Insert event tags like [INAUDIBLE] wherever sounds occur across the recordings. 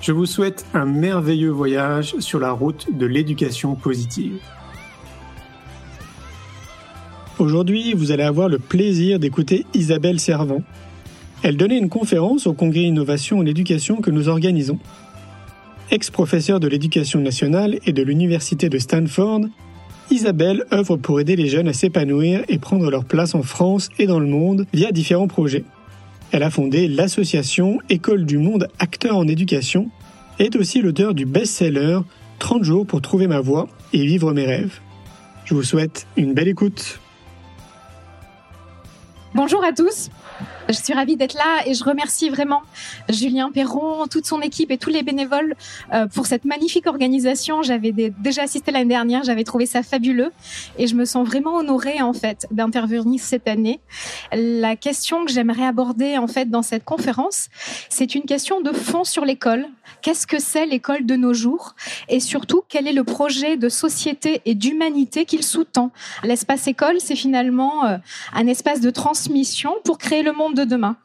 Je vous souhaite un merveilleux voyage sur la route de l'éducation positive. Aujourd'hui, vous allez avoir le plaisir d'écouter Isabelle Servant. Elle donnait une conférence au Congrès Innovation en éducation que nous organisons. Ex-professeure de l'éducation nationale et de l'Université de Stanford, Isabelle œuvre pour aider les jeunes à s'épanouir et prendre leur place en France et dans le monde via différents projets. Elle a fondé l'association École du Monde Acteur en Éducation et est aussi l'auteur du best-seller 30 jours pour trouver ma voie et vivre mes rêves. Je vous souhaite une belle écoute. Bonjour à tous. Je suis ravie d'être là et je remercie vraiment Julien Perron, toute son équipe et tous les bénévoles euh, pour cette magnifique organisation. J'avais déjà assisté l'année dernière, j'avais trouvé ça fabuleux et je me sens vraiment honorée en fait d'intervenir cette année. La question que j'aimerais aborder en fait dans cette conférence, c'est une question de fond sur l'école. Qu'est-ce que c'est l'école de nos jours? Et surtout quel est le projet de société et d'humanité qu'il sous-tend? L'espace école, c'est finalement euh, un espace de transmission pour créer le monde de demain.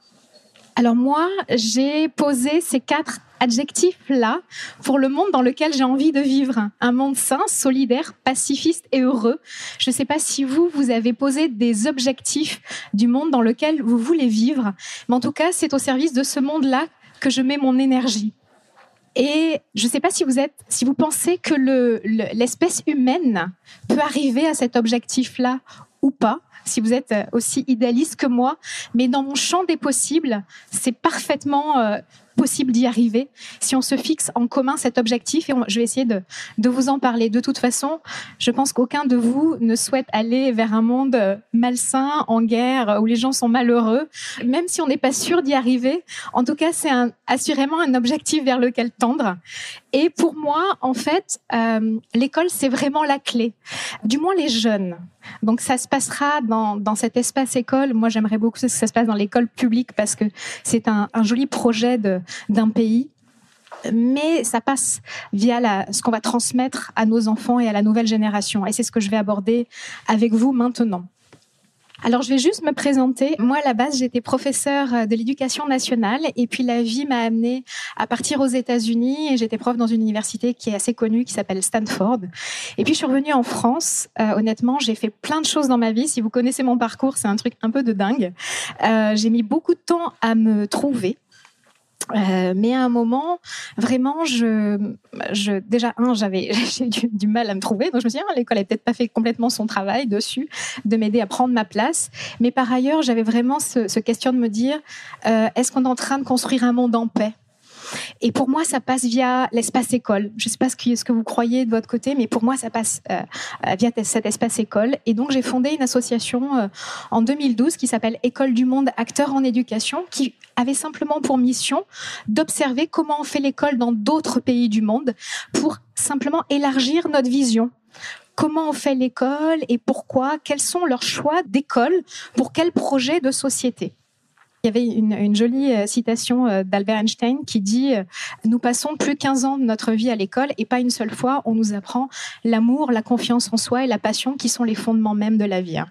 Alors moi, j'ai posé ces quatre adjectifs-là pour le monde dans lequel j'ai envie de vivre. Un monde sain, solidaire, pacifiste et heureux. Je ne sais pas si vous, vous avez posé des objectifs du monde dans lequel vous voulez vivre, mais en tout cas, c'est au service de ce monde-là que je mets mon énergie. Et je ne sais pas si vous êtes, si vous pensez que l'espèce humaine arriver à cet objectif-là ou pas si vous êtes euh, aussi idéaliste que moi, mais dans mon champ des possibles, c'est parfaitement euh, possible d'y arriver si on se fixe en commun cet objectif et je vais essayer de, vous en parler. De toute façon, je pense qu'aucun de vous ne souhaite aller vers un monde euh, malsain, en guerre, où les gens sont malheureux, même si on n'est pas sûr d'y arriver. En tout cas, c'est assurément un objectif vers lequel tendre. Et pour moi, en fait, euh, l'école, c'est vraiment la clé. Du moins les jeunes. Donc ça se passera dans, dans cet espace école. Moi, j'aimerais beaucoup que ça se passe dans l'école publique parce que c'est un, joli projet d'un pays mais ça passe via ce qu'on va transmettre à nos enfants et à la nouvelle génération. Et c'est ce que je vais aborder avec vous maintenant. Alors, je vais juste me présenter. Moi, à la base, j'étais professeur de l'éducation nationale et puis la vie m'a amené à partir aux États-Unis et j'étais prof dans une université qui est assez connue, qui s'appelle Stanford. Et puis, je suis revenue en France. Euh, honnêtement, j'ai fait plein de choses dans ma vie. Si vous connaissez mon parcours, c'est un truc un peu de dingue. Euh, j'ai mis beaucoup de temps à me trouver. Euh, mais à un moment, vraiment, je, déjà un, j'avais [LAUGHS] j'ai du, mal à me trouver, donc je me suis dit, ah, l'école a peut-être pas fait complètement son travail dessus, de m'aider à prendre ma place. Mais par ailleurs, j'avais vraiment ce, ce, question de me dire, euh, est-ce qu'on est en train de construire un monde en paix? Et pour moi, ça passe via l'espace école. Je ne sais pas ce que, vous croyez de votre côté, mais pour moi, ça passe euh via cet espace école. Et donc, j'ai fondé une association euh, en 2012 qui s'appelle École du Monde Acteurs en Éducation, qui avait simplement pour mission d'observer comment on fait l'école dans d'autres pays du monde pour simplement élargir notre vision comment on fait l'école et pourquoi, quels sont leurs choix d'école pour quel projet de société? Il y avait une, jolie euh, citation euh, d'Albert Einstein qui dit euh, Nous passons plus de 15 ans de notre vie à l'école et pas une seule fois on nous apprend l'amour, la confiance en soi et la passion qui sont les fondements même de la vie. Hein.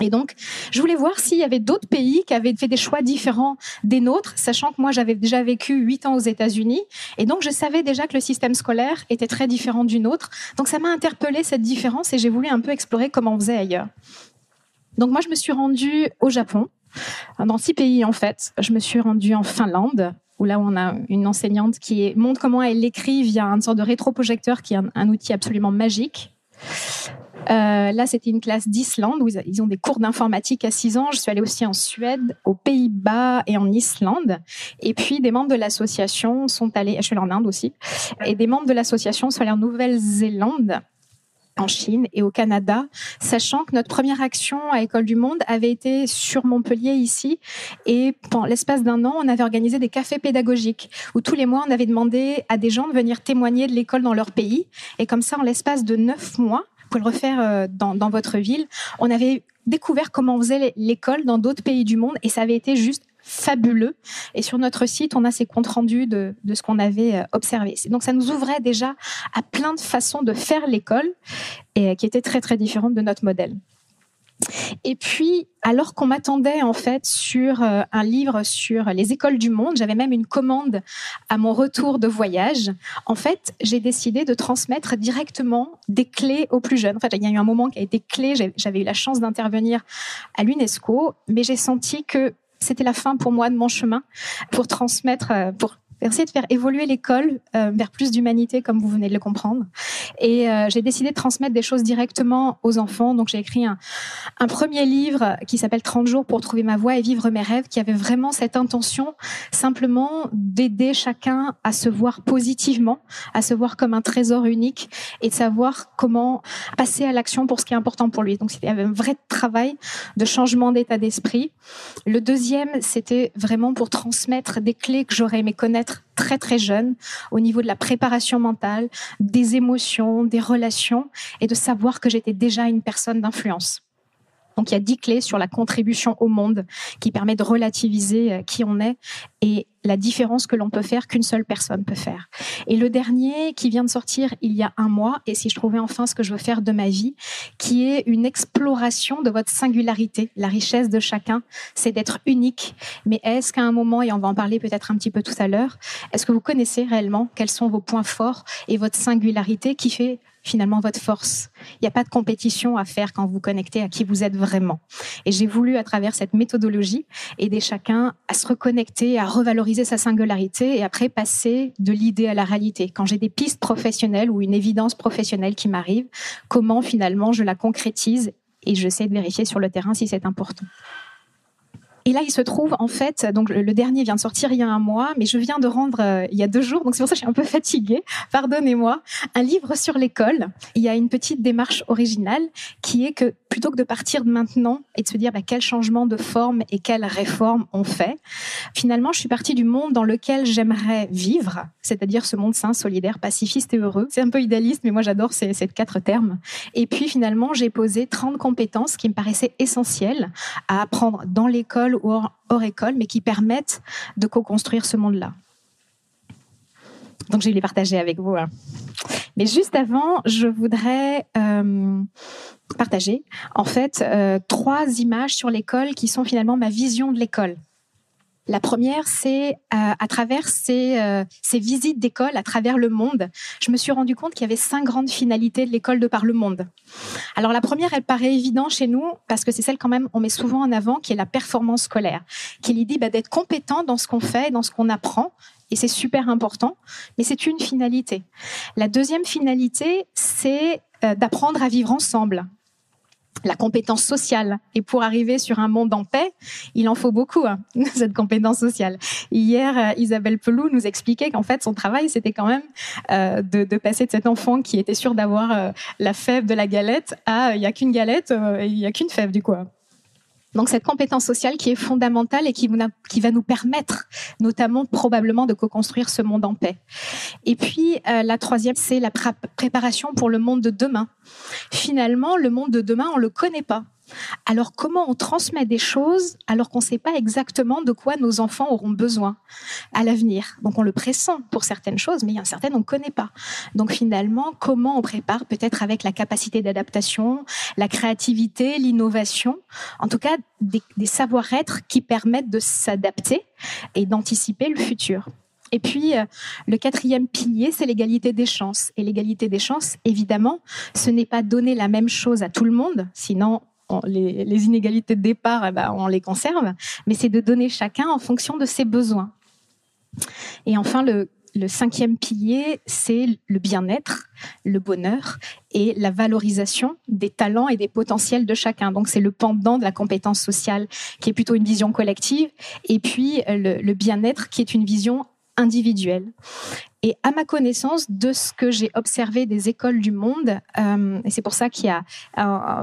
Et donc, je voulais voir s'il y avait d'autres pays qui avaient fait des choix différents des nôtres, sachant que moi, j'avais déjà vécu huit ans aux États-Unis. Et donc, je savais déjà que le système scolaire était très différent du nôtre. Donc, ça m'a interpellé cette différence et j'ai voulu un peu explorer comment on faisait ailleurs. Donc, moi, je me suis rendue au Japon dans six pays en fait. Je me suis rendue en Finlande, où là on a une enseignante qui montre comment elle écrit via une sorte de rétroprojecteur qui est un, outil absolument magique. Euh, là, c'était une classe d'Islande où ils ont des cours d'informatique à 6 ans. Je suis allée aussi en Suède, aux Pays-Bas et en Islande. Et puis, des membres de l'association sont allés, je suis allée en Inde aussi, et des membres de l'association sont allés en Nouvelle-Zélande en Chine et au Canada, sachant que notre première action à École du Monde avait été sur Montpellier ici. Et pendant l'espace d'un an, on avait organisé des cafés pédagogiques où tous les mois, on avait demandé à des gens de venir témoigner de l'école dans leur pays. Et comme ça, en l'espace de neuf mois, vous pouvez le refaire euh, dans, dans votre ville, on avait découvert comment on faisait l'école dans d'autres pays du monde. Et ça avait été juste fabuleux. Et sur notre site, on a ces comptes rendus de, ce qu'on avait euh, observé. Donc ça nous ouvrait déjà à plein de façons de faire l'école et euh, qui étaient très très différentes de notre modèle. Et puis, alors qu'on m'attendait en fait sur euh, un livre sur les écoles du monde, j'avais même une commande à mon retour de voyage. En fait, j'ai décidé de transmettre directement des clés aux plus jeunes. En fait, il y a eu un moment qui a été clé. J'avais eu la chance d'intervenir à l'UNESCO, mais j'ai senti que c'était la fin pour moi de mon chemin pour transmettre, euh, pour essayer de faire évoluer l'école euh, vers plus d'humanité, comme vous venez de le comprendre. Et euh, j'ai décidé de transmettre des choses directement aux enfants. Donc j'ai écrit un, un, premier livre qui s'appelle 30 jours pour trouver ma voie et vivre mes rêves, qui avait vraiment cette intention simplement d'aider chacun à se voir positivement, à se voir comme un trésor unique et de savoir comment passer à l'action pour ce qui est important pour lui. Donc c'était un vrai travail de changement d'état d'esprit. Le deuxième, c'était vraiment pour transmettre des clés que j'aurais aimé connaître très très jeune au niveau de la préparation mentale, des émotions, des relations et de savoir que j'étais déjà une personne d'influence. Donc il y a dix clés sur la contribution au monde qui permet de relativiser euh, qui on est et la différence que l'on peut faire qu'une seule personne peut faire. Et le dernier qui vient de sortir il y a un mois, et si je trouvais enfin ce que je veux faire de ma vie, qui est une exploration de votre singularité. La richesse de chacun, c'est d'être unique. Mais est-ce qu'à un moment, et on va en parler peut-être un petit peu tout à l'heure, est-ce que vous connaissez réellement quels sont vos points forts et votre singularité qui fait finalement votre force? Il n'y a pas de compétition à faire quand vous connectez à qui vous êtes vraiment. Et j'ai voulu, à travers cette méthodologie, aider chacun à se reconnecter, à revaloriser sa singularité et après passer de l'idée à la réalité. Quand j'ai des pistes professionnelles ou une évidence professionnelle qui m'arrive, comment finalement je la concrétise et j'essaie de vérifier sur le terrain si c'est important. Et là, il se trouve en fait, donc le dernier vient de sortir il y a un mois, mais je viens de rendre euh, il y a deux jours, donc c'est pour ça que je suis un peu fatiguée. Pardonnez-moi. Un livre sur l'école. Il y a une petite démarche originale qui est que plutôt que de partir maintenant et de se dire bah, quel changement de forme et quelle réforme on fait, finalement, je suis partie du monde dans lequel j'aimerais vivre, c'est-à-dire ce monde sain, solidaire, pacifiste et heureux. C'est un peu idéaliste, mais moi j'adore ces, ces quatre termes. Et puis finalement, j'ai posé 30 compétences qui me paraissaient essentielles à apprendre dans l'école ou hors, école, mais qui permettent de co-construire ce monde-là. Donc je vais les partager avec vous. Hein. Mais juste avant, je voudrais euh, partager en fait euh, trois images sur l'école qui sont finalement ma vision de l'école. La première, c'est euh, à travers ces, visites d'école à travers le monde, je me suis rendu compte qu'il y avait cinq grandes finalités de l'école de par le monde. Alors la première, elle paraît évidente chez nous parce que c'est celle quand même on met souvent en avant, qui est la performance scolaire, qui est l'idée bah, d'être compétent dans ce qu'on fait, dans ce qu'on apprend, et c'est super important, mais c'est une finalité. La deuxième finalité, c'est d'apprendre à vivre ensemble, la compétence sociale. Et pour arriver sur un monde en paix, il en faut beaucoup, hein, [LAUGHS] cette compétence sociale. Hier, euh, Isabelle Pelou nous expliquait qu'en fait, son travail, c'était quand même euh, de, de, passer de cet enfant qui était sûr d'avoir euh, la fève de la galette à il n'y a qu'une galette, il n'y a qu'une fève du coup. Donc cette compétence sociale qui est fondamentale et qui, va nous permettre notamment probablement de co-construire ce monde en paix. Et puis euh, la troisième, c'est la préparation pour le monde de demain. Finalement, le monde de demain, on le connaît pas. Alors comment on transmet des choses alors qu'on ne sait pas exactement de quoi nos enfants auront besoin à l'avenir? Donc on le pressent pour certaines choses, mais il y a certaines on ne connaît pas. Donc finalement, comment on prépare peut-être avec la capacité d'adaptation, la créativité, l'innovation, en tout cas des, des savoir-être qui permettent de s'adapter et d'anticiper le futur. Et puis, euh, le quatrième pilier, c'est l'égalité des chances. Et l'égalité des chances, évidemment, ce n'est pas donner la même chose à tout le monde, sinon les, inégalités de départ, eh ben, on les conserve, mais c'est de donner chacun en fonction de ses besoins. Et enfin, le le cinquième pilier, c'est le bien-être, le bonheur et la valorisation des talents et des potentiels de chacun. Donc c'est le pendant de la compétence sociale qui est plutôt une vision collective et puis le, bien-être qui est une vision individuelle. Et à ma connaissance, de ce que j'ai observé des écoles du monde, euh, et c'est pour ça qu'il y a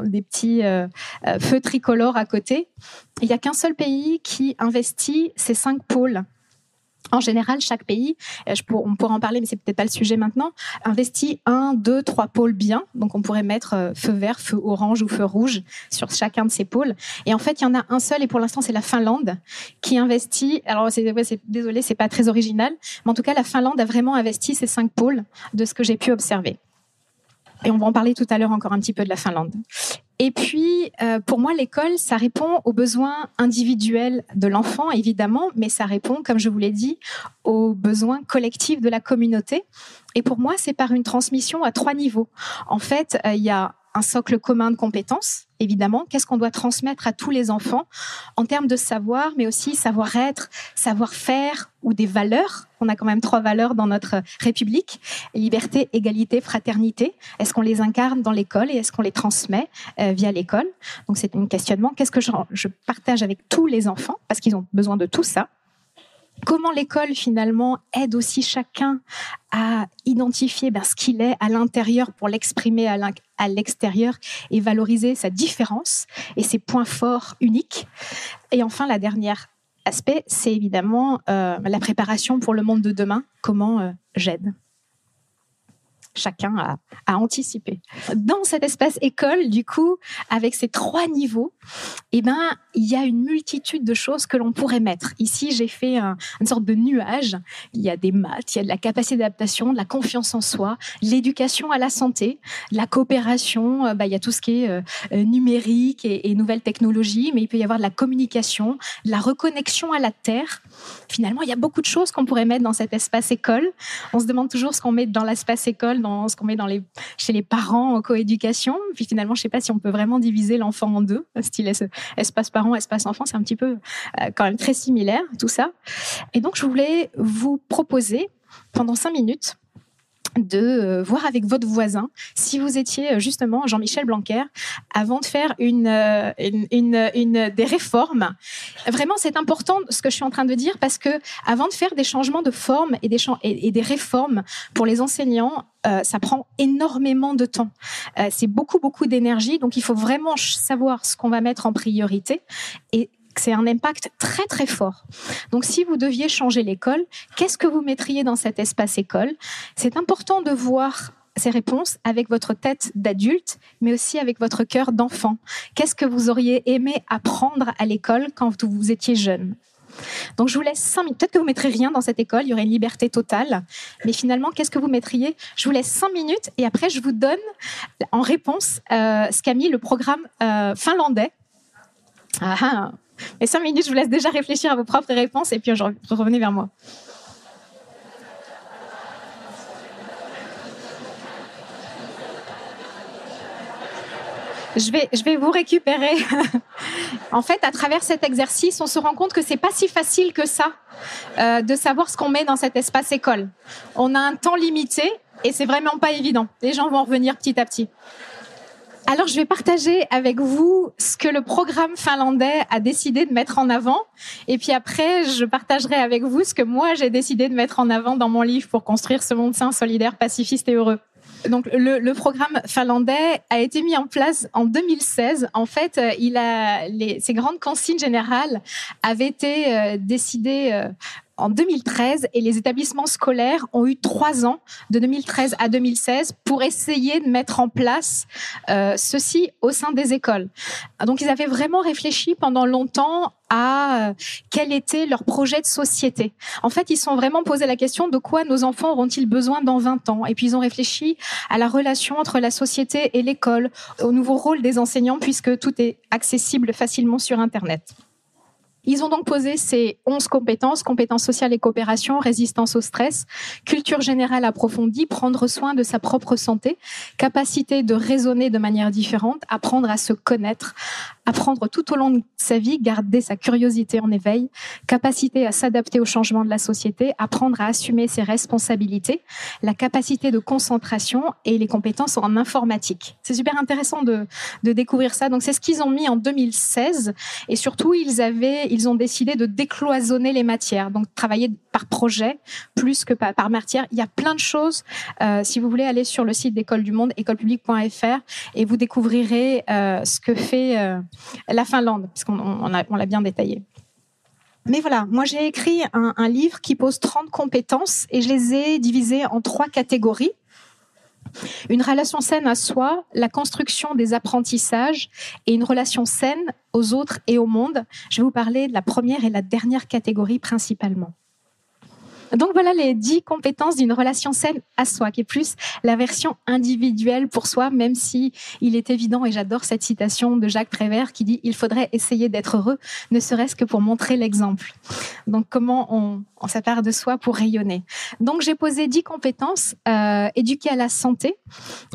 des petits euh, euh, feux tricolores à côté, il n'y a qu'un seul pays qui investit ces cinq pôles en général, chaque pays, euh, on pourra en parler, mais c'est peut-être pas le sujet maintenant, investit un, deux, trois pôles bien. Donc, on pourrait mettre euh, feu vert, feu orange ou feu rouge sur chacun de ces pôles. Et en fait, il y en a un seul, et pour l'instant, c'est la Finlande qui investit. Alors, c'est, ouais, désolé, c'est pas très original, mais en tout cas, la Finlande a vraiment investi ces cinq pôles de ce que j'ai pu observer. Et on va en parler tout à l'heure encore un petit peu de la Finlande. Et puis, euh, pour moi, l'école, ça répond aux besoins individuels de l'enfant, évidemment, mais ça répond, comme je vous l'ai dit, aux besoins collectifs de la communauté. Et pour moi, c'est par une transmission à trois niveaux. En fait, euh, il y a un socle commun de compétences, évidemment. Qu'est-ce qu'on doit transmettre à tous les enfants en termes de savoir, mais aussi savoir-être, savoir-faire ou des valeurs? On a quand même trois valeurs dans notre République liberté, égalité, fraternité. Est-ce qu'on les incarne dans l'école et est-ce qu'on les transmet euh, via l'école? Donc c'est un questionnement. Qu'est-ce que je partage avec tous les enfants? Parce qu'ils ont besoin de tout ça comment l'école finalement aide aussi chacun à identifier ben, ce qu'il est à l'intérieur pour l'exprimer à l'extérieur et valoriser sa différence et ses points forts uniques. Et enfin, la dernière aspect, c'est évidemment euh, la préparation pour le monde de demain. Comment euh, j'aide? Chacun a, anticipé. Dans cet espace école, du coup, avec ces trois niveaux, eh ben, il y a une multitude de choses que l'on pourrait mettre. Ici, j'ai fait une sorte de nuage. Il y a des maths, il y a de la capacité d'adaptation, de la confiance en soi, l'éducation à la santé, la coopération. Euh, bah, il y a tout ce qui est euh, euh, numérique et, et nouvelles technologies, mais il peut y avoir de la communication, de la reconnexion à la terre. Finalement, il y a beaucoup de choses qu'on pourrait mettre dans cet espace école. On se demande toujours ce qu'on met dans l'espace école, dans ce qu'on met dans les, chez les parents en coéducation. Puis finalement, je ne sais pas si on peut vraiment diviser l'enfant en deux, style espace parent, espace enfant. C'est un petit peu euh, quand même très similaire, tout ça. Et donc, je voulais vous proposer pendant cinq minutes de euh, voir avec votre voisin si vous étiez euh, justement Jean-Michel Blanquer avant de faire une, euh, une, une, des réformes. Vraiment, c'est important ce que je suis en train de dire parce que avant de faire des changements de forme et des, des réformes pour les enseignants, ça prend énormément de temps. c'est beaucoup, beaucoup d'énergie. Donc, il faut vraiment savoir ce qu'on va mettre en priorité c'est un impact très très fort. Donc si vous deviez changer l'école, qu'est-ce que vous mettriez dans cet espace école? C'est important de voir ces réponses avec votre tête d'adulte, mais aussi avec votre cœur d'enfant. Qu'est-ce que vous auriez aimé apprendre à l'école quand vous étiez jeune? Donc je vous laisse cinq minutes. Peut-être que vous mettrez rien dans cette école, il y aurait une liberté totale. Mais finalement, qu'est-ce que vous mettriez? Je vous laisse cinq minutes et après je vous donne en réponse euh, ce qu'a mis le programme euh, finlandais. Ah, Et cinq minutes, je vous laisse déjà réfléchir à vos propres réponses et puis revenez vers moi. Je vais, je vais vous récupérer. [LAUGHS] en fait, à travers cet exercice, on se rend compte que c'est pas si facile que ça euh, de savoir ce qu'on met dans cet espace école. On a un temps limité et c'est vraiment pas évident. Les gens vont revenir petit à petit. Alors, je vais partager avec vous ce que le programme finlandais a décidé de mettre en avant. Et puis après, je partagerai avec vous ce que moi, j'ai décidé de mettre en avant dans mon livre pour construire ce monde sain, solidaire, pacifiste et heureux. Donc le, programme finlandais a été mis en place en 2016. En fait, euh, il a les, ces grandes consignes générales avaient été euh, décidées euh, en 2013 et les établissements scolaires ont eu trois ans, de 2013 à 2016, pour essayer de mettre en place euh, ceci au sein des écoles. Donc ils avaient vraiment réfléchi pendant longtemps à euh, quel était leur projet de société. En fait, ils se sont vraiment posé la question de quoi nos enfants auront-ils besoin dans 20 ans? Et puis ils ont réfléchi à la relation entre la société et l'école, au nouveau rôle des enseignants puisque tout est accessible facilement sur Internet Ils ont donc posé ces 11 compétences, compétences sociales et coopération, résistance au stress, culture générale approfondie, prendre soin de sa propre santé, capacité de raisonner de manière différente, apprendre à se connaître, apprendre tout au long de sa vie, garder sa curiosité en éveil, capacité à s'adapter aux changements de la société, apprendre à assumer ses responsabilités, la capacité de concentration et les compétences en informatique. C'est super intéressant de, de découvrir ça. Donc c'est ce qu'ils ont mis en 2016 et surtout ils avaient, ils ont décidé de décloisonner les matières, donc travailler par projet plus que par, par matière. Il y a plein de choses. Euh, si vous voulez aller sur le site d'École du Monde, écolepublique.fr, et vous découvrirez euh, ce que fait euh, la Finlande, on l'a bien détaillé. Mais voilà, moi j'ai écrit un, un, livre qui pose 30 compétences et je les ai divisées en trois catégories. Une relation saine à soi, la construction des apprentissages et une relation saine aux autres et au monde. Je vais vous parler de la première et la dernière catégorie principalement. Donc voilà les dix compétences d'une relation saine à soi, qui est plus la version individuelle pour soi, même si il est évident, et j'adore cette citation de Jacques Prévert qui dit il faudrait essayer d'être heureux, ne serait-ce que pour montrer l'exemple. Donc comment on, on s'appart de soi pour rayonner. Donc j'ai posé dix compétences euh, éduquer à la santé,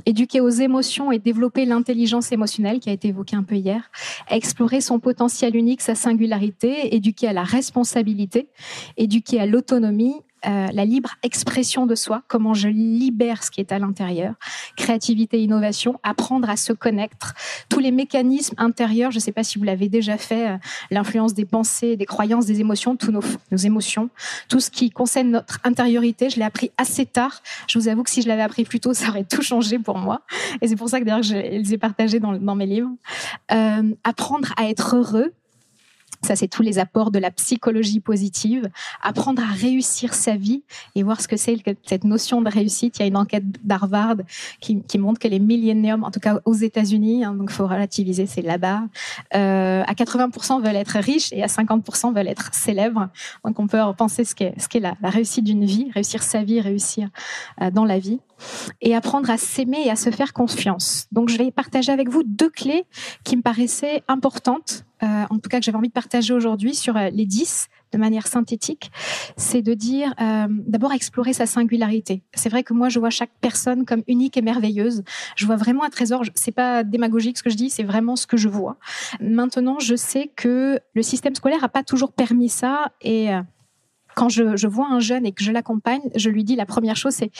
éduquer aux émotions et développer l'intelligence émotionnelle qui a été évoquée un peu hier, explorer son potentiel unique, sa singularité, éduquer à la responsabilité, éduquer à l'autonomie, euh, la libre expression de soi, comment je libère ce qui est à l'intérieur, créativité, innovation, apprendre à se connecter, tous les mécanismes intérieurs, je ne sais pas si vous l'avez déjà fait, euh, l'influence des pensées, des croyances, des émotions, tous nos, nos, émotions, tout ce qui concerne notre intériorité, je l'ai appris assez tard. Je vous avoue que si je l'avais appris plus tôt, [LAUGHS] ça aurait tout changé pour moi. Et c'est pour ça que d'ailleurs je les ai partagés dans, dans mes livres. Euh, apprendre à être heureux, ça, c'est tous les apports de la psychologie positive. Apprendre à réussir sa vie et voir ce que c'est cette notion de réussite. Il y a une enquête d'Harvard qui, qui, montre que les milléniums, en tout cas aux États-Unis, hein, donc faut relativiser, c'est là-bas, euh, à 80% veulent être riches et à 50% veulent être célèbres. Donc on peut penser ce qu'est ce qu'est la, la réussite d'une vie, réussir sa vie, réussir euh, dans la vie et apprendre à s'aimer et à se faire confiance. Donc je vais partager avec vous deux clés qui me paraissaient importantes, euh, en tout cas que j'avais envie de partager aujourd'hui sur euh, les 10 de manière synthétique, c'est de dire euh, d'abord explorer sa singularité. C'est vrai que moi je vois chaque personne comme unique et merveilleuse. Je vois vraiment un trésor. C'est pas démagogique ce que je dis, c'est vraiment ce que je vois. Maintenant, je sais que le système scolaire a pas toujours permis ça et quand je vois un jeune et que je l'accompagne, je lui dis la première chose c'est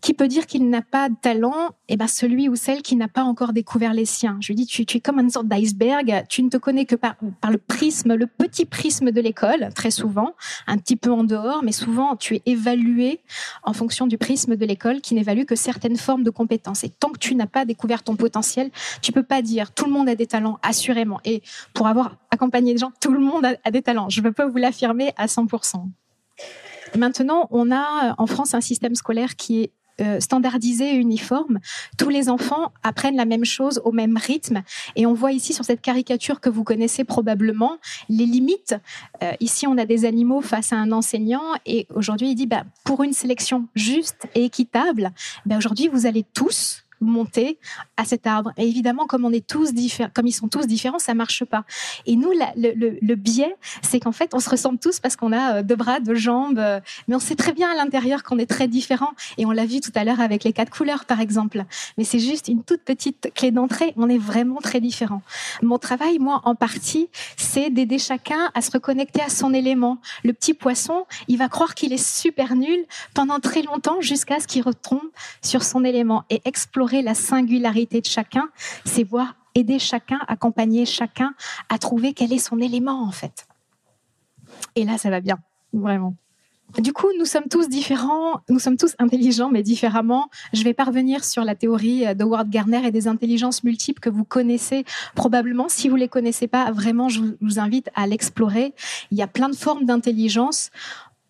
qui peut dire qu'il n'a pas de talent Eh ben celui ou celle qui n'a pas encore découvert les siens. Je lui dis tu, es comme une sorte d'iceberg. Tu ne te connais que par, le prisme, le petit prisme de l'école, très souvent, un petit peu en dehors, mais souvent tu es évalué en fonction du prisme de l'école qui n'évalue que certaines formes de compétences. Et tant que tu n'as pas découvert ton potentiel, tu peux pas dire tout le monde a des talents, assurément. Et pour avoir accompagné des gens, tout le monde a, a des talents. Je ne peux pas vous l'affirmer à 100%. Maintenant, on a en France un système scolaire qui est standardisé et uniforme. Tous les enfants apprennent la même chose au même rythme. Et on voit ici sur cette caricature que vous connaissez probablement les limites. Euh, ici, on a des animaux face à un enseignant et aujourd'hui, il dit, bah, pour une sélection juste et équitable, bah, aujourd'hui, vous allez tous monter à cet arbre. Et évidemment, comme on est tous différents, comme ils sont tous différents, ça marche pas. Et nous, le, le, biais, c'est qu'en fait, on se ressemble tous parce qu'on a deux bras, deux jambes, mais on sait très bien à l'intérieur qu'on est très différents. Et on l'a vu tout à l'heure avec les quatre couleurs, par exemple. Mais c'est juste une toute petite clé d'entrée. On est vraiment très différents. Mon travail, moi, en partie, c'est d'aider chacun à se reconnecter à son élément. Le petit poisson, il va croire qu'il est super nul pendant très longtemps jusqu'à ce qu'il retombe sur son élément et explorer la singularité de chacun, c'est voir aider chacun, accompagner chacun à trouver quel est son élément en fait. Et là, ça va bien, vraiment. Du coup, nous sommes tous différents, nous sommes tous intelligents, mais différemment. Je vais parvenir sur la théorie de Howard Gardner et des intelligences multiples que vous connaissez probablement. Si vous les connaissez pas, vraiment, je vous invite à l'explorer. Il y a plein de formes d'intelligence.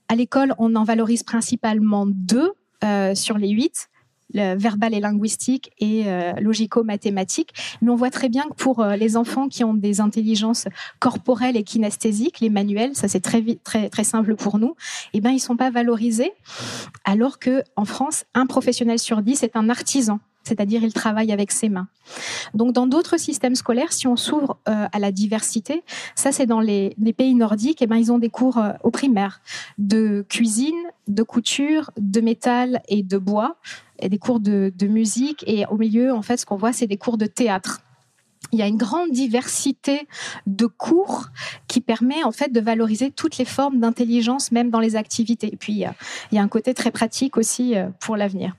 À l'école, on en valorise principalement deux euh, sur les huit le verbal et linguistique et euh, logico-mathématique. Mais on voit très bien que pour euh, les enfants qui ont des intelligences corporelles et kinesthésiques, les manuels, ça c'est très, très, très simple pour nous, eh ben, ils sont pas valorisés. Alors que en France, un professionnel sur dix est un artisan. C'est-à-dire il travaille avec ses mains. Donc dans d'autres systèmes scolaires, si on s'ouvre euh, à la diversité, ça c'est dans les, pays nordiques, et eh ben ils ont des cours euh, au primaire de cuisine, de couture, de métal et de bois, et des cours de, de musique, et au milieu en fait ce qu'on voit c'est des cours de théâtre il y a une grande diversité de cours qui permet en fait de valoriser toutes les formes d'intelligence, même dans les activités. Et puis, il y, a, un côté très pratique aussi euh, pour l'avenir.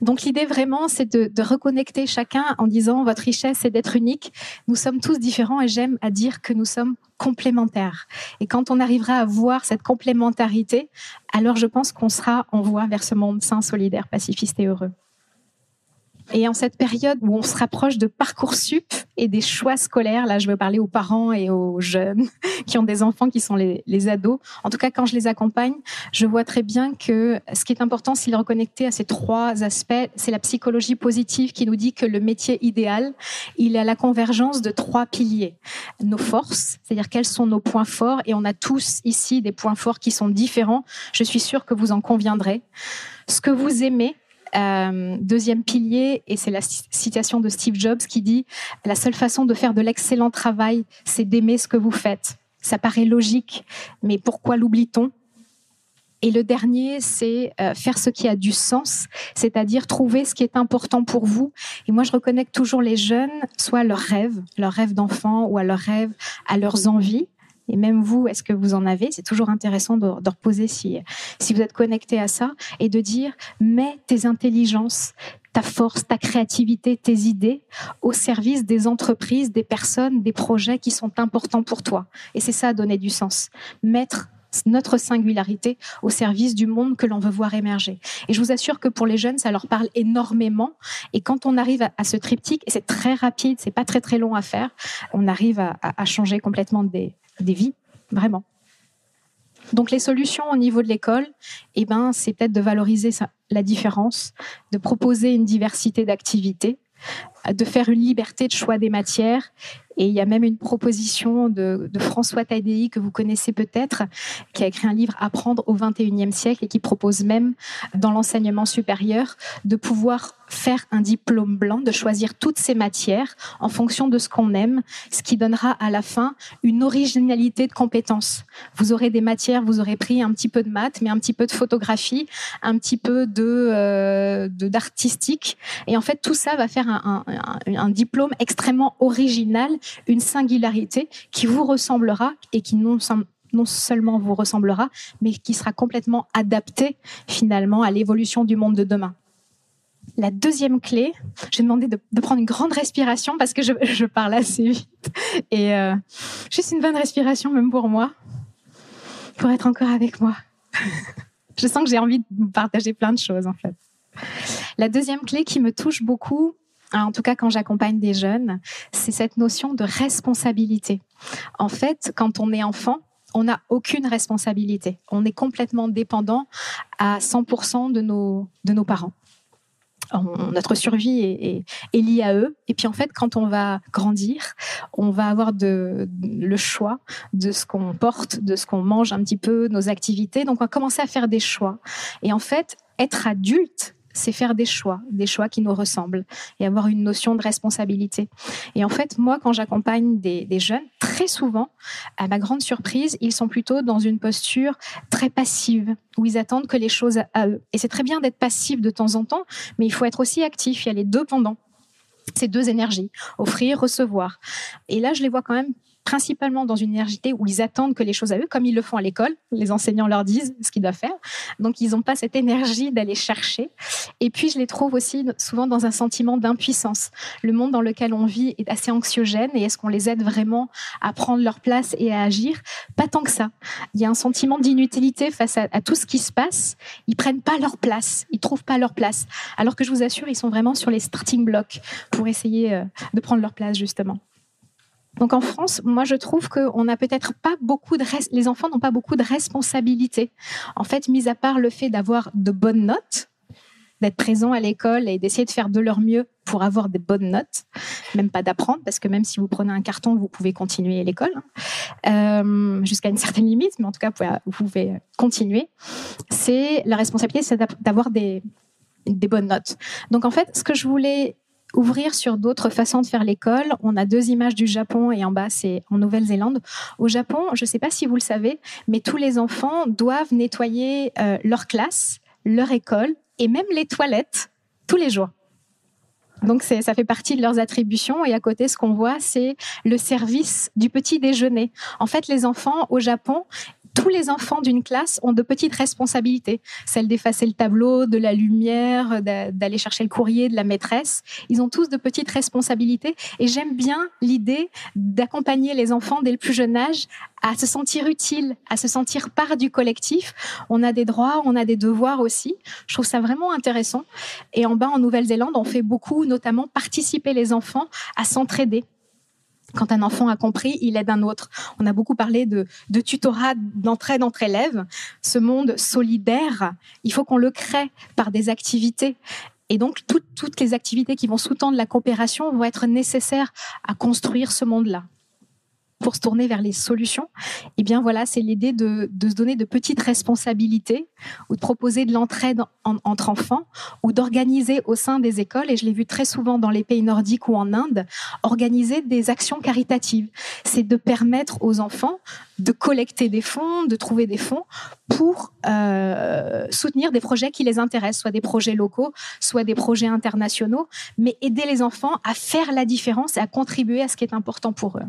Donc l'idée vraiment, c'est de, de, reconnecter chacun en disant votre richesse, c'est d'être unique. Nous sommes tous différents et j'aime à dire que nous sommes complémentaires. Et quand on arrivera à voir cette complémentarité, alors je pense qu'on sera en voie vers ce monde sain, solidaire, pacifiste et heureux. Et en cette période où on se rapproche de Parcoursup et des choix scolaires, là je veux parler aux parents et aux jeunes [LAUGHS] qui ont des enfants qui sont les, les ados. En tout cas, quand je les accompagne, je vois très bien que ce qui est important, c'est de reconnecter à ces trois aspects. C'est la psychologie positive qui nous dit que le métier idéal, il est à la convergence de trois piliers. Nos forces, c'est-à-dire quels sont nos points forts, et on a tous ici des points forts qui sont différents. Je suis sûre que vous en conviendrez. Ce que vous aimez, euh, deuxième pilier, et c'est la citation de Steve Jobs qui dit La seule façon de faire de l'excellent travail, c'est d'aimer ce que vous faites. Ça paraît logique, mais pourquoi l'oublie-t-on? Et le dernier, c'est euh, faire ce qui a du sens, c'est-à-dire trouver ce qui est important pour vous. Et moi, je reconnecte toujours les jeunes, soit à leurs rêves, leurs rêves d'enfant, ou à leurs rêves, à leurs envies. Et même vous, est-ce que vous en avez? C'est toujours intéressant de, reposer si, vous êtes connecté à ça et de dire, mets tes intelligences, ta force, ta créativité, tes idées au service des entreprises, des personnes, des projets qui sont importants pour toi. Et c'est ça, donner du sens. Mettre notre singularité au service du monde que l'on veut voir émerger. Et je vous assure que pour les jeunes, ça leur parle énormément. Et quand on arrive à, ce triptyque, et c'est très rapide, c'est pas très très long à faire, on arrive à changer complètement des, des vies, vraiment. Donc les solutions au niveau de l'école, eh ben, c'est peut-être de valoriser la différence, de proposer une diversité d'activités, de faire une liberté de choix des matières et il y a même une proposition de, François Tadei que vous connaissez peut-être, qui a écrit un livre Apprendre au XXIe siècle et qui propose même dans l'enseignement supérieur de pouvoir faire un diplôme blanc, de choisir toutes ces matières en fonction de ce qu'on aime, ce qui donnera à la fin une originalité de compétences. Vous aurez des matières, vous aurez pris un petit peu de maths, mais un petit peu de photographie, un petit peu de euh, d'artistique, et en fait tout ça va faire un, diplôme extrêmement original une singularité qui vous ressemblera et qui non, non seulement vous ressemblera, mais qui sera complètement adaptée finalement à l'évolution du monde de demain. La deuxième clé, j'ai demandé de, de, prendre une grande respiration parce que je, parle assez vite. Et euh, juste une bonne respiration même pour moi, pour être encore avec moi. [LAUGHS] je sens que j'ai envie de partager plein de choses en fait. La deuxième clé qui me touche beaucoup, en tout cas quand j'accompagne des jeunes, c'est cette notion de responsabilité. En fait, quand on est enfant, on n'a aucune responsabilité. On est complètement dépendant à 100% de nos, de nos parents. Notre survie est, est, liée à eux. Et puis en fait, quand on va grandir, on va avoir de, le choix de ce qu'on porte, de ce qu'on mange un petit peu, nos activités. Donc on va commencer à faire des choix. Et en fait, être adulte, c'est faire des choix, des choix qui nous ressemblent et avoir une notion de responsabilité. Et en fait, moi, quand j'accompagne des, jeunes, très souvent, à ma grande surprise, ils sont plutôt dans une posture très passive, où ils attendent que les choses à eux. Et c'est très bien d'être passif de temps en temps, mais il faut être aussi actif. Il y a les deux pendant ces deux énergies, offrir, recevoir. Et là, je les vois quand même principalement dans une énergie où ils attendent que les choses à eux, comme ils le font à l'école, les enseignants leur disent ce qu'ils doivent faire. Donc ils n'ont pas cette énergie d'aller chercher. Et puis je les trouve aussi souvent dans un sentiment d'impuissance. Le monde dans lequel on vit est assez anxiogène et est-ce qu'on les aide vraiment à prendre leur place et à agir? Pas tant que ça. Il y a un sentiment d'inutilité face à, à, tout ce qui se passe. Ils prennent pas leur place, ils trouvent pas leur place. Alors que je vous assure, ils sont vraiment sur les starting blocks pour essayer euh, de prendre leur place justement. Donc en France, moi je trouve qu'on n'a peut-être pas beaucoup de les enfants n'ont pas beaucoup de responsabilités. En fait, mis à part le fait d'avoir de bonnes notes, d'être présent à l'école et d'essayer de faire de leur mieux pour avoir des bonnes notes, même pas d'apprendre, parce que même si vous prenez un carton, vous pouvez continuer l'école hein. euh, jusqu'à une certaine limite, mais en tout cas, vous pouvez, continuer. C'est la responsabilité, c'est d'avoir des des bonnes notes. Donc en fait, ce que je voulais ouvrir sur d'autres façons de faire l'école. On a deux images du Japon et en bas, c'est en Nouvelle-Zélande. Au Japon, je ne sais pas si vous le savez, mais tous les enfants doivent nettoyer euh, leur classe, leur école et même les toilettes tous les jours. Donc ça fait partie de leurs attributions et à côté ce qu'on voit c'est le service du petit déjeuner. En fait les enfants au Japon tous les enfants d'une classe ont de petites responsabilités, celle d'effacer le tableau, de la lumière, d'aller chercher le courrier de la maîtresse. Ils ont tous de petites responsabilités et j'aime bien l'idée d'accompagner les enfants dès le plus jeune âge à se sentir utile, à se sentir part du collectif. On a des droits, on a des devoirs aussi. Je trouve ça vraiment intéressant. Et en bas, en Nouvelle-Zélande, on fait beaucoup, notamment participer les enfants à s'entraider quand un enfant a compris, il aide un autre. On a beaucoup parlé de, tutorat d'entraide entre élèves. Ce monde solidaire, il faut qu'on le crée par des activités. Et donc, toutes les activités qui vont sous-tendre la coopération vont être nécessaires à construire ce monde-là pour se tourner vers les solutions, eh bien voilà, c'est l'idée de, se donner de petites responsabilités ou de proposer de l'entraide entre enfants ou d'organiser au sein des écoles, et je l'ai vu très souvent dans les pays nordiques ou en Inde, organiser des actions caritatives. C'est de permettre aux enfants de collecter des fonds, de trouver des fonds pour euh, soutenir des projets qui les intéressent, soit des projets locaux, soit des projets internationaux, mais aider les enfants à faire la différence et à contribuer à ce qui est important pour eux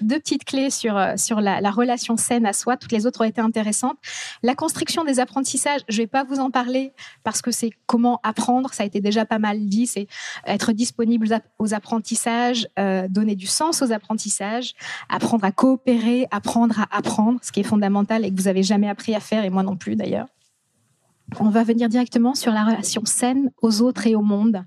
deux petites clés sur, euh, sur la, relation saine à soi. Toutes les autres ont été intéressantes. La construction des apprentissages, je ne vais pas vous en parler parce que c'est comment apprendre. Ça a été déjà pas mal dit. C'est être disponible aux apprentissages, euh, donner du sens aux apprentissages, apprendre à coopérer, apprendre à apprendre, ce qui est fondamental et que vous avez jamais appris à faire et moi non plus d'ailleurs. On va venir directement sur la relation saine aux autres et au monde.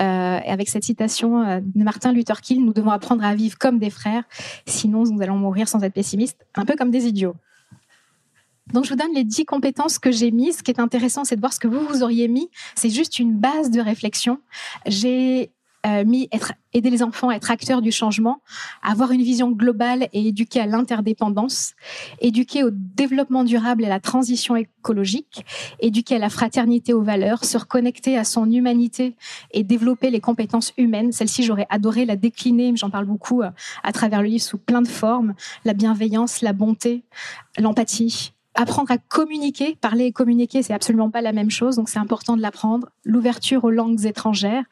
Euh, avec cette citation euh, de Martin Luther King, nous devons apprendre à vivre comme des frères, sinon nous allons mourir sans être pessimistes, un peu comme des idiots. Donc je vous donne les dix compétences que j'ai mises. Ce qui est intéressant, c'est de voir ce que vous vous auriez mis. C'est juste une base de réflexion. J'ai euh, être, aider les enfants à être acteurs du changement, avoir une vision globale et éduquer à l'interdépendance, éduquer au développement durable et à la transition écologique, éduquer à la fraternité aux valeurs, se reconnecter à son humanité et développer les compétences humaines. Celle-ci, j'aurais adoré la décliner, j'en parle beaucoup euh, à travers le livre sous plein de formes, la bienveillance, la bonté, l'empathie, apprendre à communiquer, parler et communiquer, c'est absolument pas la même chose, donc c'est important de l'apprendre. L'ouverture aux langues étrangères,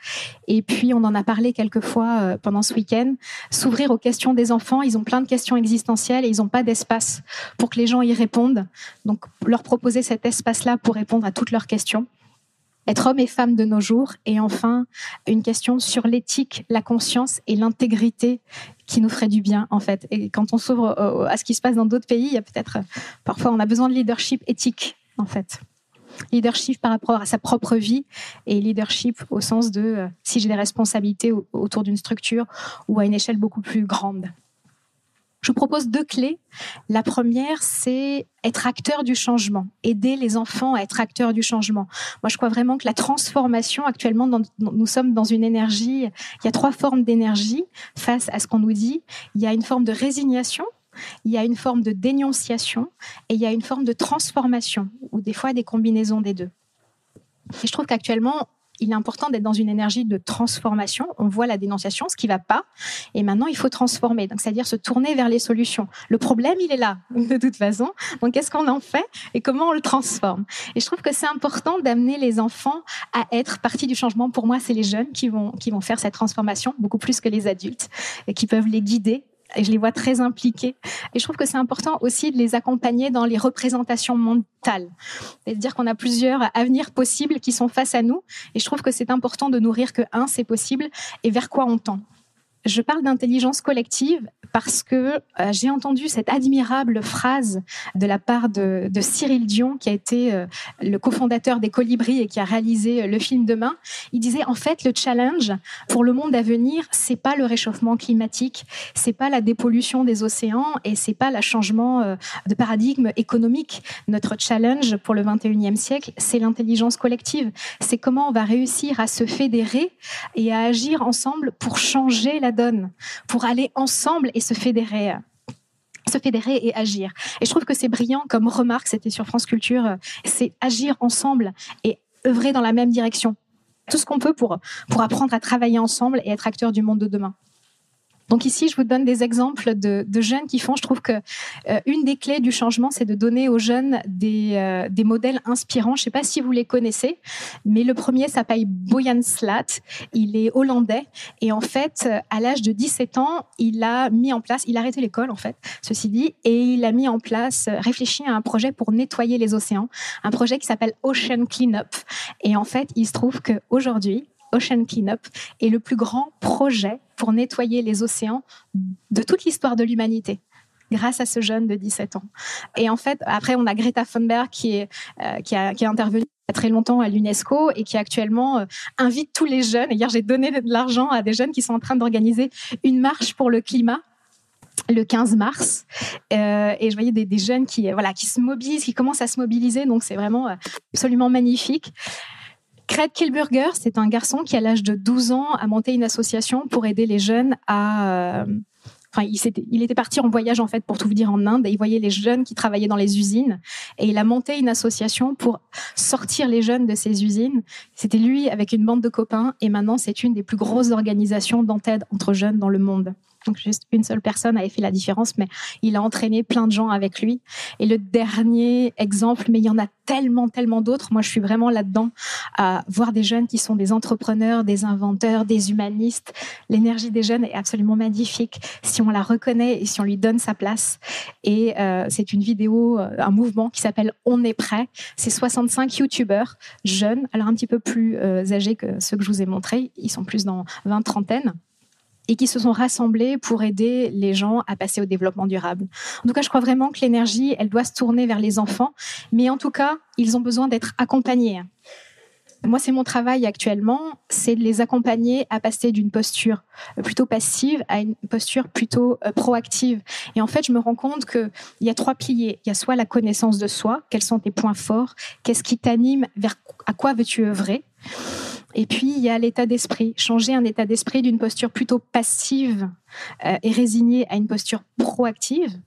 et puis on en a parlé quelques fois euh, pendant ce week-end, s'ouvrir aux questions des enfants. Ils ont plein de questions existentielles et ils n'ont pas d'espace pour que les gens y répondent. Donc leur proposer cet espace-là pour répondre à toutes leurs questions être homme et femme de nos jours. Et enfin, une question sur l'éthique, la conscience et l'intégrité qui nous ferait du bien, en fait. Et quand on s'ouvre à ce qui se passe dans d'autres pays, il y a peut-être, parfois, on a besoin de leadership éthique, en fait. Leadership par rapport à sa propre vie et leadership au sens de euh, si j'ai des responsabilités autour d'une structure ou à une échelle beaucoup plus grande. Je vous propose deux clés. La première, c'est être acteur du changement, aider les enfants à être acteurs du changement. Moi, je crois vraiment que la transformation, actuellement, nous sommes dans une énergie, il y a trois formes d'énergie face à ce qu'on nous dit. Il y a une forme de résignation, il y a une forme de dénonciation et il y a une forme de transformation, ou des fois des combinaisons des deux. Et je trouve qu'actuellement, il est important d'être dans une énergie de transformation. On voit la dénonciation, ce qui va pas, et maintenant il faut transformer. Donc c'est-à-dire se tourner vers les solutions. Le problème, il est là [LAUGHS] de toute façon. Donc qu'est-ce qu'on en fait et comment on le transforme? Et je trouve que c'est important d'amener les enfants à être partie du changement. Pour moi, c'est les jeunes qui vont qui vont faire cette transformation beaucoup plus que les adultes et qui peuvent les guider et je les vois très impliqués. Et je trouve que c'est important aussi de les accompagner dans les représentations mentales. C'est-à-dire qu'on a plusieurs avenirs possibles qui sont face à nous. Et je trouve que c'est important de nourrir que un, c'est possible et vers quoi on tend. Je parle d'intelligence collective parce que euh, j'ai entendu cette admirable phrase de la part de, Cyril Dion, qui a été euh, le cofondateur des Colibris et qui a réalisé euh, le film Demain. Il disait en fait le challenge pour le monde à venir, c'est pas le réchauffement climatique, c'est pas la dépollution des océans et c'est pas le changement de paradigme économique. Notre challenge pour le 21e siècle, c'est l'intelligence collective. C'est comment on va réussir à se fédérer et à agir ensemble pour changer la donne, pour aller ensemble et se fédérer se fédérer et agir. Et je trouve que c'est brillant comme remarque, c'était sur France Culture, c'est agir ensemble et œuvrer dans la même direction. Tout ce qu'on peut pour, pour apprendre à travailler ensemble et être acteurs du monde de demain. Donc ici, je vous donne des exemples de, jeunes qui font. Je trouve que euh, une des clés du changement, c'est de donner aux jeunes des, euh, des modèles inspirants. Je ne sais pas si vous les connaissez, mais le premier s'appelle Boyan Slat. Il est hollandais et en fait, à l'âge de 17 ans, il a mis en place, il a arrêté l'école en fait, ceci dit, et il a mis en place, réfléchi à un projet pour nettoyer les océans, un projet qui s'appelle Ocean Cleanup. Et en fait, il se trouve qu'aujourd'hui, Ocean Cleanup est le plus grand projet pour nettoyer les océans de toute l'histoire de l'humanité grâce à ce jeune de 17 ans. Et en fait, après, on a Greta Thunberg qui est, euh, qui, a, qui a intervenu très longtemps à l'UNESCO et qui actuellement euh, invite tous les jeunes. hier, j'ai donné de l'argent à des jeunes qui sont en train d'organiser une marche pour le climat le 15 mars euh, et je voyais des, des, jeunes qui voilà qui se mobilisent qui commencent à se mobiliser donc c'est vraiment absolument magnifique Craig Kilburger, c'est un garçon qui, à l'âge de 12 ans, a monté une association pour aider les jeunes à... Euh, enfin, il, était, parti en voyage, en fait, pour tout vous dire, en Inde, et il voyait les jeunes qui travaillaient dans les usines, et il a monté une association pour sortir les jeunes de ces usines. C'était lui avec une bande de copains, et maintenant, c'est une des plus grosses organisations d'entraide entre jeunes dans le monde. Donc juste une seule personne avait fait la différence, mais il a entraîné plein de gens avec lui. Et le dernier exemple, mais il y en a tellement, tellement d'autres. Moi, je suis vraiment là-dedans à voir des jeunes qui sont des entrepreneurs, des inventeurs, des humanistes. L'énergie des jeunes est absolument magnifique si on la reconnaît et si on lui donne sa place. Et euh, c'est une vidéo, euh, un mouvement qui s'appelle On est prêt. C'est 65 youtubeurs jeunes, alors un petit peu plus euh, âgés que ceux que je vous ai montrés. Ils sont plus dans 20 trentaines et qui se sont rassemblés pour aider les gens à passer au développement durable. En tout cas, je crois vraiment que l'énergie, elle doit se tourner vers les enfants, mais en tout cas, ils ont besoin d'être accompagnés. Moi, c'est mon travail actuellement, c'est de les accompagner à passer d'une posture plutôt passive à une posture plutôt euh, proactive. Et en fait, je me rends compte qu'il y a trois piliers. Il y a soit la connaissance de soi, quels sont tes points forts, qu'est-ce qui t'anime, vers à quoi veux-tu œuvrer. Et puis, il y a l'état d'esprit. Changer un état d'esprit d'une posture plutôt passive euh, et résignée à une posture proactive.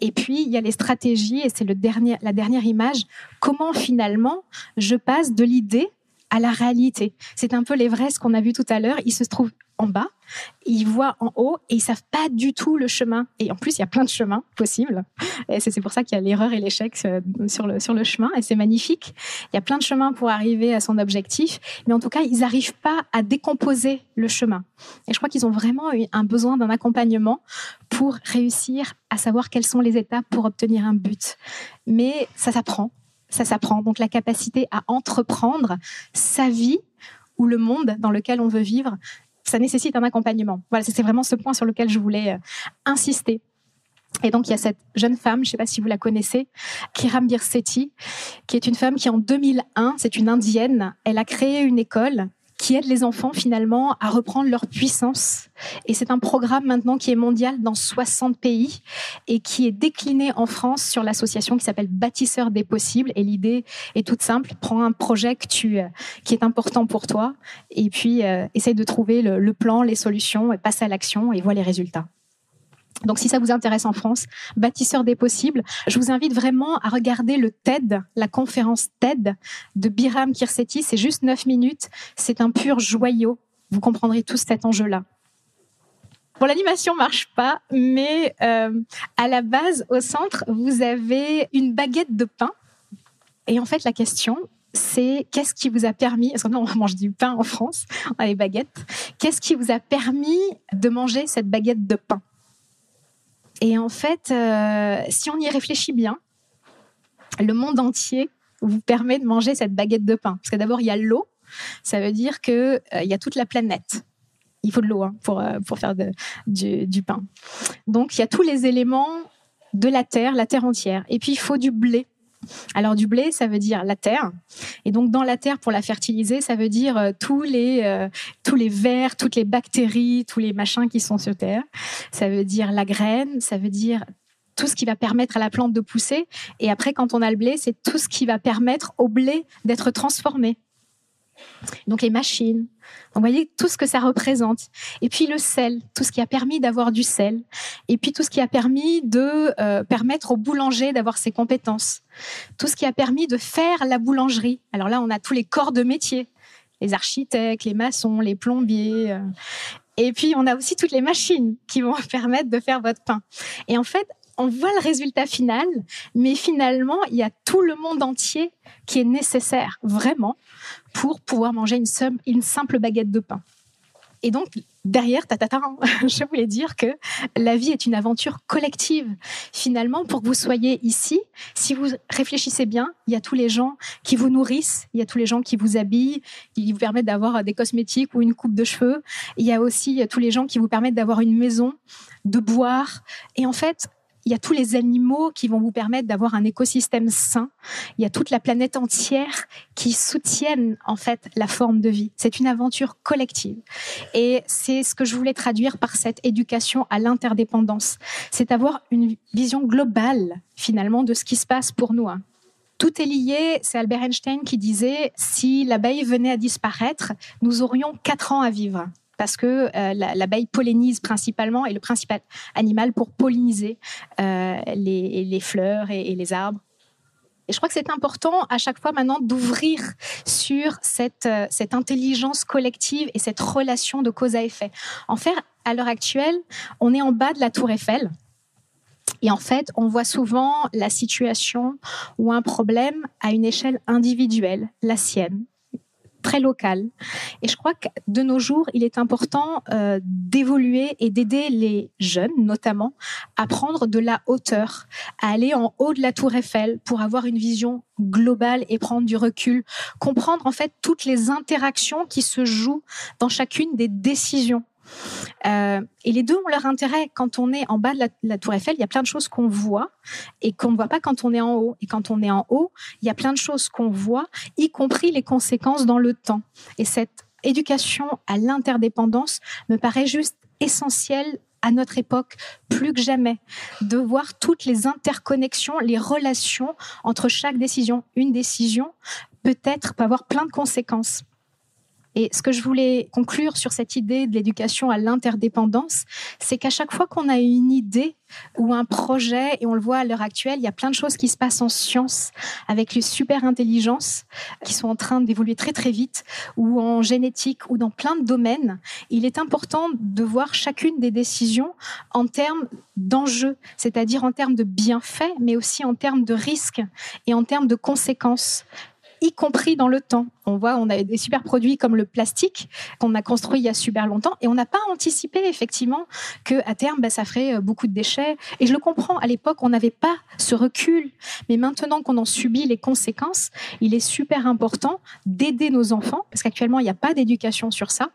Et puis, il y a les stratégies, et c'est le dernier, la dernière image. Comment finalement je passe de l'idée à la réalité? C'est un peu l'Everest qu'on a vu tout à l'heure. Il se trouve en bas, ils voient en haut et ils savent pas du tout le chemin. Et en plus, il y a plein de chemins possibles. C'est pour ça qu'il y a l'erreur et l'échec euh, sur le, sur le chemin. Et c'est magnifique. Il y a plein de chemins pour arriver à son objectif. Mais en tout cas, ils n'arrivent pas à décomposer le chemin. Et je crois qu'ils ont vraiment eu un besoin d'un accompagnement pour réussir à savoir quelles sont les étapes pour obtenir un but. Mais ça s'apprend. Ça s'apprend. Donc la capacité à entreprendre sa vie ou le monde dans lequel on veut vivre, ça nécessite un accompagnement. Voilà, c'est vraiment ce point sur lequel je voulais euh, insister. Et donc, il y a cette jeune femme, je ne sais pas si vous la connaissez, Kiram Sethi, qui est une femme qui, en 2001, c'est une indienne, elle a créé une école qui aide les enfants finalement à reprendre leur puissance. Et c'est un programme maintenant qui est mondial dans 60 pays et qui est décliné en France sur l'association qui s'appelle Bâtisseurs des possibles. Et l'idée est toute simple prends un projet que tu, euh, qui est important pour toi et puis euh, essaye de trouver le, le plan, les solutions, et passe à l'action et vois les résultats. Donc, si ça vous intéresse en France, bâtisseur des possibles, je vous invite vraiment à regarder le TED, la conférence TED de Biram Kirseti. C'est juste 9 minutes. C'est un pur joyau. Vous comprendrez tout cet enjeu-là. Bon, l'animation marche pas, mais euh, à la base, au centre, vous avez une baguette de pain. Et en fait, la question, c'est qu'est-ce qui vous a permis, parce que on mange du pain en France, on a les baguettes, qu'est-ce qui vous a permis de manger cette baguette de pain? Et en fait, euh, si on y réfléchit bien, le monde entier vous permet de manger cette baguette de pain. Parce que d'abord, il y a l'eau. Ça veut dire qu'il euh, y a toute la planète. Il faut de l'eau hein, pour, euh, pour faire du, du pain. Donc, il y a tous les éléments de la terre, la terre entière. Et puis, il faut du blé alors du blé, ça veut dire la terre, et donc dans la terre pour la fertiliser, ça veut dire euh, tous les euh, tous les vers, toutes les bactéries, tous les machins qui sont sur terre. Ça veut dire la graine, ça veut dire tout ce qui va permettre à la plante de pousser. Et après, quand on a le blé, c'est tout ce qui va permettre au blé d'être transformé. Donc les machines. vous voyez tout ce que ça représente. Et puis le sel, tout ce qui a permis d'avoir du sel. Et puis tout ce qui a permis de euh, permettre au boulanger d'avoir ses compétences. Tout ce qui a permis de faire la boulangerie. Alors là, on a tous les corps de métier. Les architectes, les maçons, les plombiers. Euh. Et puis on a aussi toutes les machines qui vont [LAUGHS] permettre de faire votre pain. Et en fait, on voit le résultat final, mais finalement, il y a tout le monde entier qui est nécessaire, vraiment, pour pouvoir manger une, une simple baguette de pain. Et donc, derrière, tatata, [LAUGHS] je voulais dire que la vie est une aventure collective. Finalement, pour que vous soyez ici, si vous réfléchissez bien, il y a tous les gens qui vous nourrissent, il y a tous les gens qui vous habillent, qui vous permettent d'avoir des cosmétiques ou une coupe de cheveux. Il y a aussi tous les gens qui vous permettent d'avoir une maison, de boire. Et en fait, il y a tous les animaux qui vont vous permettre d'avoir un écosystème sain. Il y a toute la planète entière qui soutiennent en fait la forme de vie. C'est une aventure collective. Et c'est ce que je voulais traduire par cette éducation à l'interdépendance. C'est avoir une vision globale finalement de ce qui se passe pour nous. Hein. Tout est lié, c'est Albert Einstein qui disait, si l'abeille venait à disparaître, nous aurions quatre ans à vivre parce que euh, l'abeille pollinise principalement et le principal animal pour polliniser euh, les, fleurs et, les arbres. Et je crois que c'est important à chaque fois maintenant d'ouvrir sur euh, cette intelligence collective et cette relation de cause à effet. En fait, à l'heure actuelle, on est en bas de la tour Eiffel. Et en fait, on voit souvent la situation ou un problème à une échelle individuelle, la sienne, très local. Et je crois que de nos jours, il est important euh, d'évoluer et d'aider les jeunes, notamment, à prendre de la hauteur, à aller en haut de la tour Eiffel pour avoir une vision globale et prendre du recul, comprendre en fait toutes les interactions qui se jouent dans chacune des décisions euh, et les deux ont leur intérêt. Quand on est en bas de la, tour Eiffel, il y a plein de choses qu'on voit et qu'on ne voit pas quand on est en haut. Et quand on est en haut, il y a plein de choses qu'on voit, y compris les conséquences dans le temps. Et cette éducation à l'interdépendance me paraît juste essentielle à notre époque plus que jamais, de voir toutes les interconnexions, les relations entre chaque décision. Une décision peut-être peut avoir plein de conséquences. Et ce que je voulais conclure sur cette idée de l'éducation à l'interdépendance, c'est qu'à chaque fois qu'on a une idée ou un projet, et on le voit à l'heure actuelle, il y a plein de choses qui se passent en science avec les super intelligences qui sont en train d'évoluer très très vite, ou en génétique, ou dans plein de domaines. Il est important de voir chacune des décisions en termes d'enjeux, c'est-à-dire en termes de bienfaits, mais aussi en termes de risques et en termes de conséquences y compris dans le temps. On voit, on a des super produits comme le plastique qu'on a construit il y a super longtemps et on n'a pas anticipé effectivement que à terme, bah, ça ferait euh, beaucoup de déchets. Et je le comprends. À l'époque, on n'avait pas ce recul, mais maintenant qu'on en subit les conséquences, il est super important d'aider nos enfants, parce qu'actuellement il n'y a pas d'éducation sur ça,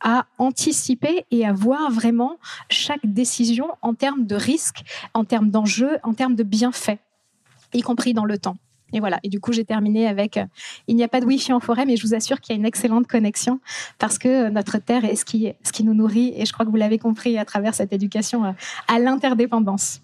à anticiper et à voir vraiment chaque décision en termes de risques, en termes d'enjeux, en termes de bienfaits, y compris dans le temps. Et voilà. Et du coup, j'ai terminé avec euh, il n'y a pas de Wi-Fi en forêt, mais je vous assure qu'il y a une excellente connexion parce que euh, notre terre est ce qui, ce qui nous nourrit. Et je crois que vous l'avez compris à travers cette éducation euh, à l'interdépendance.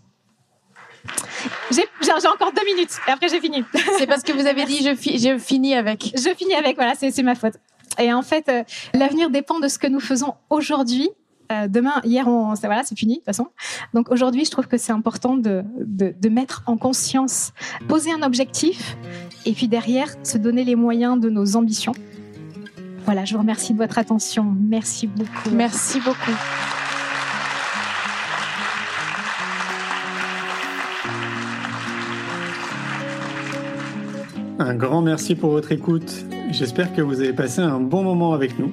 J'ai encore deux minutes et après j'ai fini. C'est parce que vous avez dit je, je finis avec. Je finis avec, voilà, c'est ma faute. Et en fait, l'avenir dépend de ce que nous faisons aujourd'hui euh, demain, hier, on, voilà, c'est fini de toute façon. Donc aujourd'hui, je trouve que c'est important de, de, mettre en conscience, poser un objectif, et puis derrière, se donner les moyens de nos ambitions. Voilà, je vous remercie de votre attention. Merci beaucoup. Merci beaucoup. Un grand merci pour votre écoute. J'espère que vous avez passé un bon moment avec nous.